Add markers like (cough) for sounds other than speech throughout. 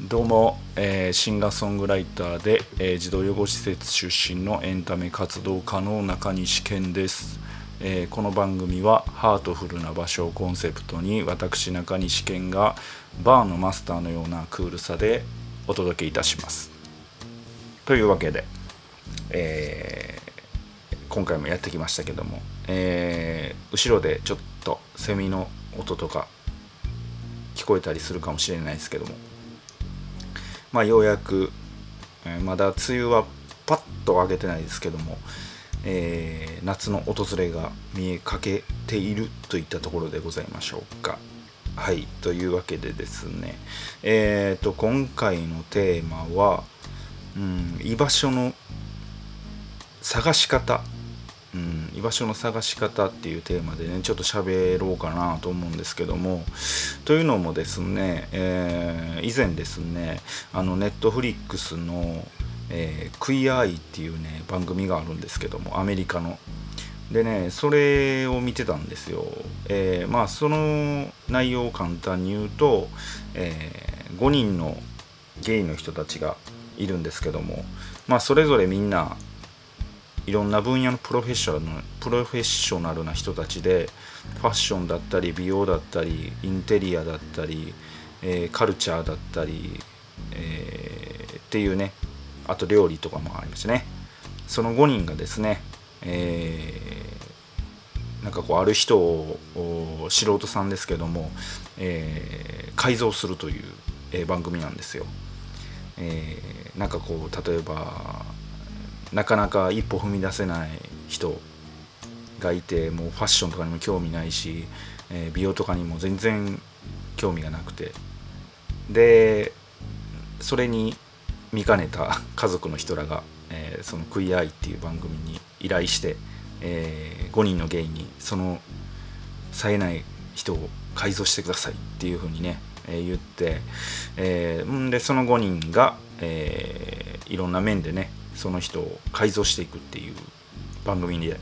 どうも、えーシンガーソングライターで、えー児童養護施設出身のエンタメ活動家の中西健です、えーこの番組はハートフルな場所をコンセプトに私中西健がバーのマスターのようなクールさでお届けいたします。というわけで、え今回もやってきましたけども、えー後ろでちょっとセミの音とか聞こえたりするかもしれないですけどもまあようやく、えまだ梅雨はパッと上げてないですけども、えー夏の訪れが見えかけているといったところでございましょうか。はいというわけでですねえー、と今回のテーマは、うん、居場所の探し方、うん、居場所の探し方っていうテーマでねちょっと喋ろうかなと思うんですけどもというのもですね、えー以前ですねあのネットフリックスの、えークイアアイっていうね番組があるんですけどもアメリカの。でねそれを見てたんですよ、えーまあその内容を簡単に言うと、え5人のゲイの人たちがいるんですけどもまあそれぞれみんないろんな分野のプロフェッショナルなプロフェッショナルな人たちでファッションだったり美容だったりインテリアだったり、えーカルチャーだったり、えーっていうねあと料理とかもありましたねその5人がですね、えーなんかこうある人を素人さんですけども、えー改造するという、え番組なんですよ。えーなんかこう例えばなかなか一歩踏み出せない人がいてもうファッションとかにも興味ないし、えー美容とかにも全然興味がなくて。でそれに見かねた (laughs) 家族の人らが、えーその「クイアアイ」っていう番組に依頼して、え5人のゲイにその冴えない人を改造してくださいっていう風にね、えー言って、えーんでその5人が、えーいろんな面でねその人を改造していくっていう番組で、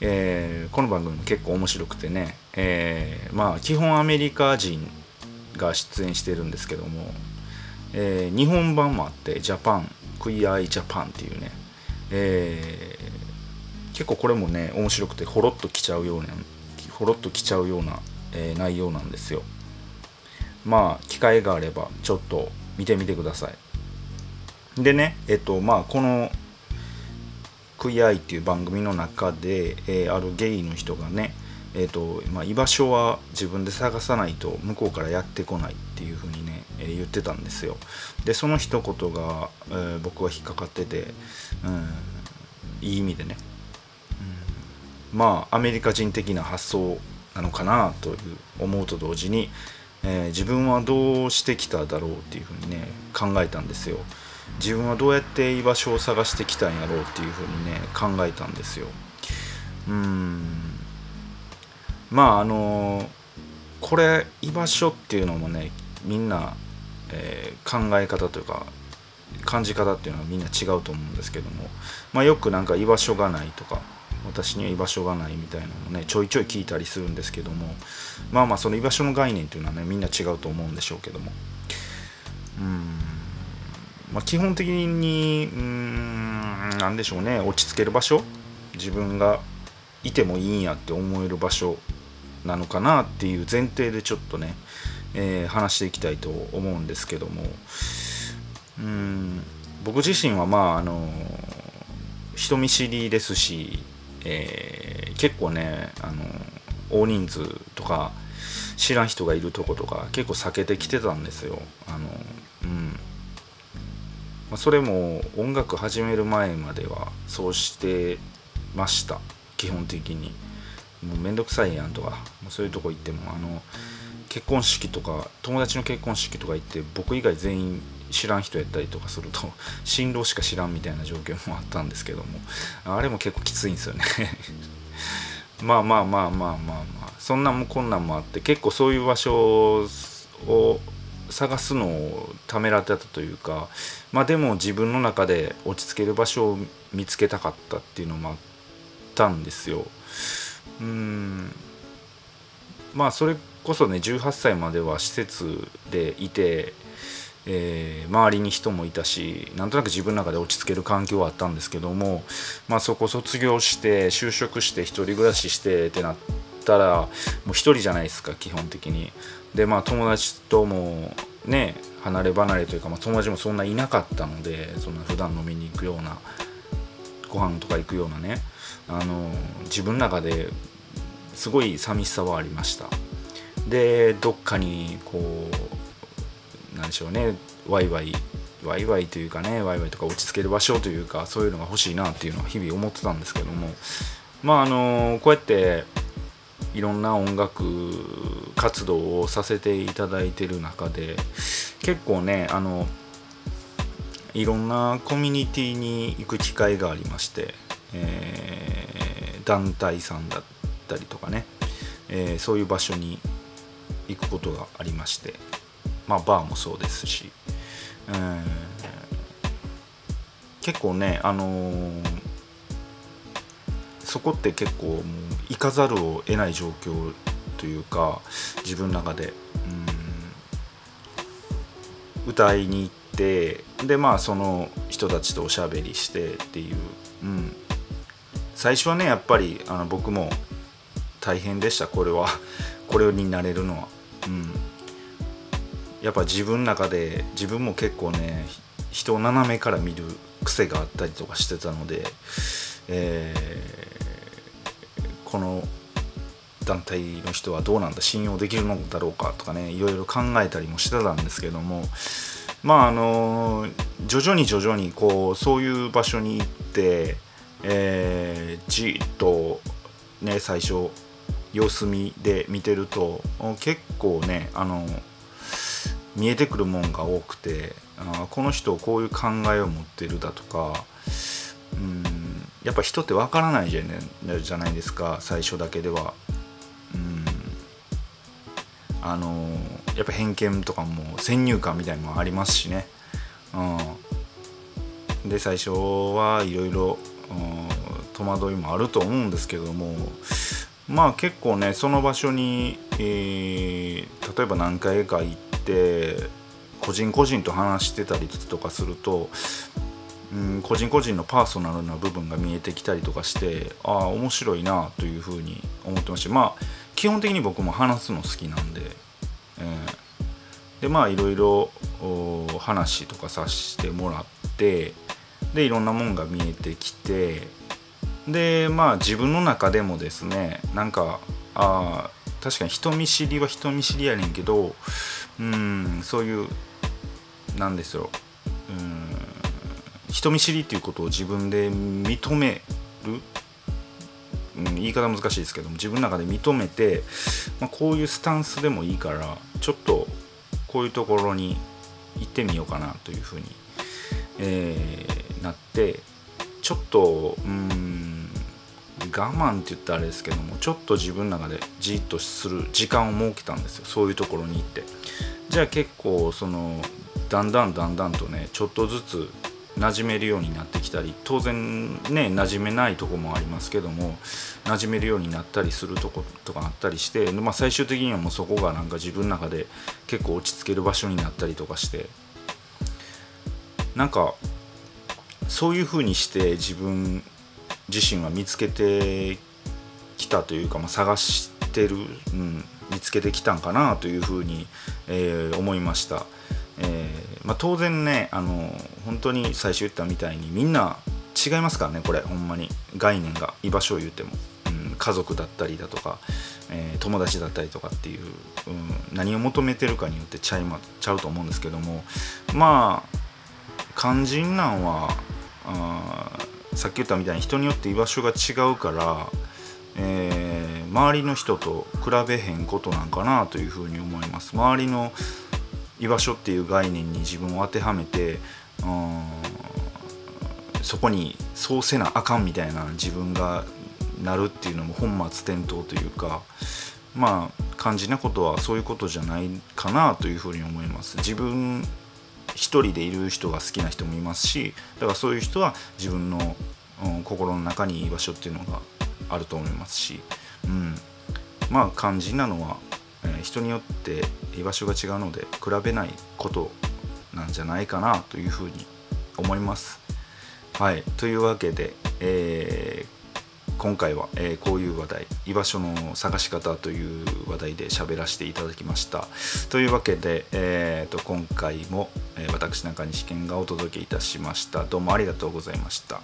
えーこの番組も結構面白くてね、えーまあ基本アメリカ人が出演してるんですけども、えー日本版もあってジャパンクイアイジャパンっていうね、えー結構これもね面白くてほろっときちゃうようなほろっときちゃうような、えー内容なんですよ。まあ機会があればちょっと見てみてください。でねえっとまあこの「クイアイ」っていう番組の中で、えーあるゲイの人がねえっとまあ、居場所は自分で探さないと向こうからやってこないっていう風にね、えー言ってたんですよ。でその一言が、えー僕は引っかかってて、うん、いい意味でね。うんまあアメリカ人的な発想なのかなという思うと同時に、えー自分はどうしてきただろうっていうふうにね考えたんですよ。自分はどうやって居場所を探してきたんやろうっていうふうにね考えたんですよ。うん。まああのこれ居場所っていうのもねみんな、えー考え方というか感じ方っていうのはみんな違うと思うんですけども、まあ、よくなんか居場所がないとか私には居場所がないみたいなのもねちょいちょい聞いたりするんですけどもまあまあその居場所の概念っていうのはねみんな違うと思うんでしょうけども。うん。まあ基本的にうんなんでしょうね。落ち着ける場所。自分がいてもいいんやって思える場所なのかなっていう前提でちょっとね、えー話していきたいと思うんですけども。うん僕自身はまああの人見知りですし、えー結構ねあの大人数とか知らん人がいるとことか結構避けてきてたんですよ。あのうん。まあそれも音楽始める前まではそうしてました。基本的に。もうめんどくさいやんとか。もうそういうとこ行っても。あの結婚式とか友達の結婚式とか行って僕以外全員知らん人やったりとかすると新郎しか知らんみたいな状況もあったんですけども。あれも結構きついんですよね。(laughs) まあまあまあまあまあまあ。そんなもこんなんもあって結構そういう場所を探すのをためらってたというかまあでも自分の中で落ち着ける場所を見つけたかったっていうのもあったんですよ。うん。まあそれこそね18歳までは施設でいてえー、周りに人もいたしなんとなく自分の中で落ち着ける環境はあったんですけども、まあ、そこ卒業して就職して1人暮らししてってなったらもう1人じゃないですか基本的に。でまあ友達ともね離れ離れというか、まあ、友達もそんないなかったのでそんな普段飲みに行くようなご飯とか行くようなねあの自分の中ですごい寂しさはありましたでどっかにこうなんでしょうねワイワイワイワイというかねワイワイとか落ち着ける場所というかそういうのが欲しいなっていうのは日々思ってたんですけどもまああのこうやっていろんな音楽活動をさせていただいてる中で結構ねあのいろんなコミュニティに行く機会がありまして、えー、団体さんだったりとかね、えー、そういう場所に行くことがありましてまあバーもそうですし、えー、結構ねあのー、そこって結構もう行かざるを得ない状況というか自分の中で、うん、歌いに行ってでまあその人たちとおしゃべりしてっていう、うん、最初はねやっぱりあの僕も大変でした。これは (laughs) これになれるのは、うん、やっぱ自分の中で自分も結構ね人を斜めから見る癖があったりとかしてたので、えー、この団体の人はどうなんだ信用できるのだろうかとかねいろいろ考えたりもしてたんですけどもまああの徐々に徐々にこうそういう場所に行って、えー、じっとね最初様子見で見てると結構ねあの見えてくるもんが多くてあこの人こういう考えを持ってるだとかうんやっぱ人ってわからないじゃ,、ないですか最初だけでは。うんあのやっぱ偏見とかも先入観みたいのもありますしね。うん、で最初はいろいろ戸惑いもあると思うんですけどもまあ結構ねその場所に、えー、例えば何回か行って個人個人と話してたりとかすると、うん、個人個人のパーソナルな部分が見えてきたりとかしてああ面白いなというふうに思ってましてまあ基本的に僕も話すの好きなんで、えー、でまあいろいろ話とかさせてもらってでいろんなもんが見えてきてでまあ自分の中でもですねなんかあ確かに人見知りは人見知りやねんけどうんそういうなんですよ。うん人見知りっていうことを自分で認める、うん、言い方難しいですけども自分の中で認めて、まあ、こういうスタンスでもいいからちょっとこういうところに行ってみようかなというふうに、えー、なってちょっとうん我慢って言ったらあれですけどもちょっと自分の中でじっとする時間を設けたんですよ。そういうところに行って。じゃあ結構そのだんだんだんだんとねちょっとずつ馴染めるようになってきたり当然ね馴染めないとこもありますけども馴染めるようになったりするとことかあったりして、まあ、最終的にはもうそこがなんか自分の中で結構落ち着ける場所になったりとかしてなんかそういうふうにして自分自身は見つけてきたというか、まあ、探してる、うん、見つけてきたんかなというふうに、えー、思いました。えー、まあ、当然ねあの本当に最初言ったみたいにみんな違いますからねこれほんまに。概念が居場所を言うても、うん、家族だったりだとか、えー、友達だったりとかっていう、うん、何を求めてるかによってちゃい、ま、ちゃうと思うんですけどもまあ肝心なんはあさっき言ったみたいに人によって居場所が違うから、えー、周りの人と比べへんことなんかなというふうに思います。周りの居場所っていう概念に自分を当てはめてそこにそうせなあかんみたいな自分がなるっていうのも本末転倒というかまあ肝心なことはそういうことじゃないかなというふうに思います。自分一人でいる人が好きな人もいますしだからそういう人は自分の、うん、心の中に居場所っていうのがあると思いますし、うん、まあ肝心なのは、人によって居場所が違うので比べないことなんじゃないかなというふうに思います。はい、というわけで、えー今回は、えーこういう話題居場所の探し方という話題で喋らせていただきました。というわけで、えーと今回も、えー私中西健がお届けいたしました。どうもありがとうございました。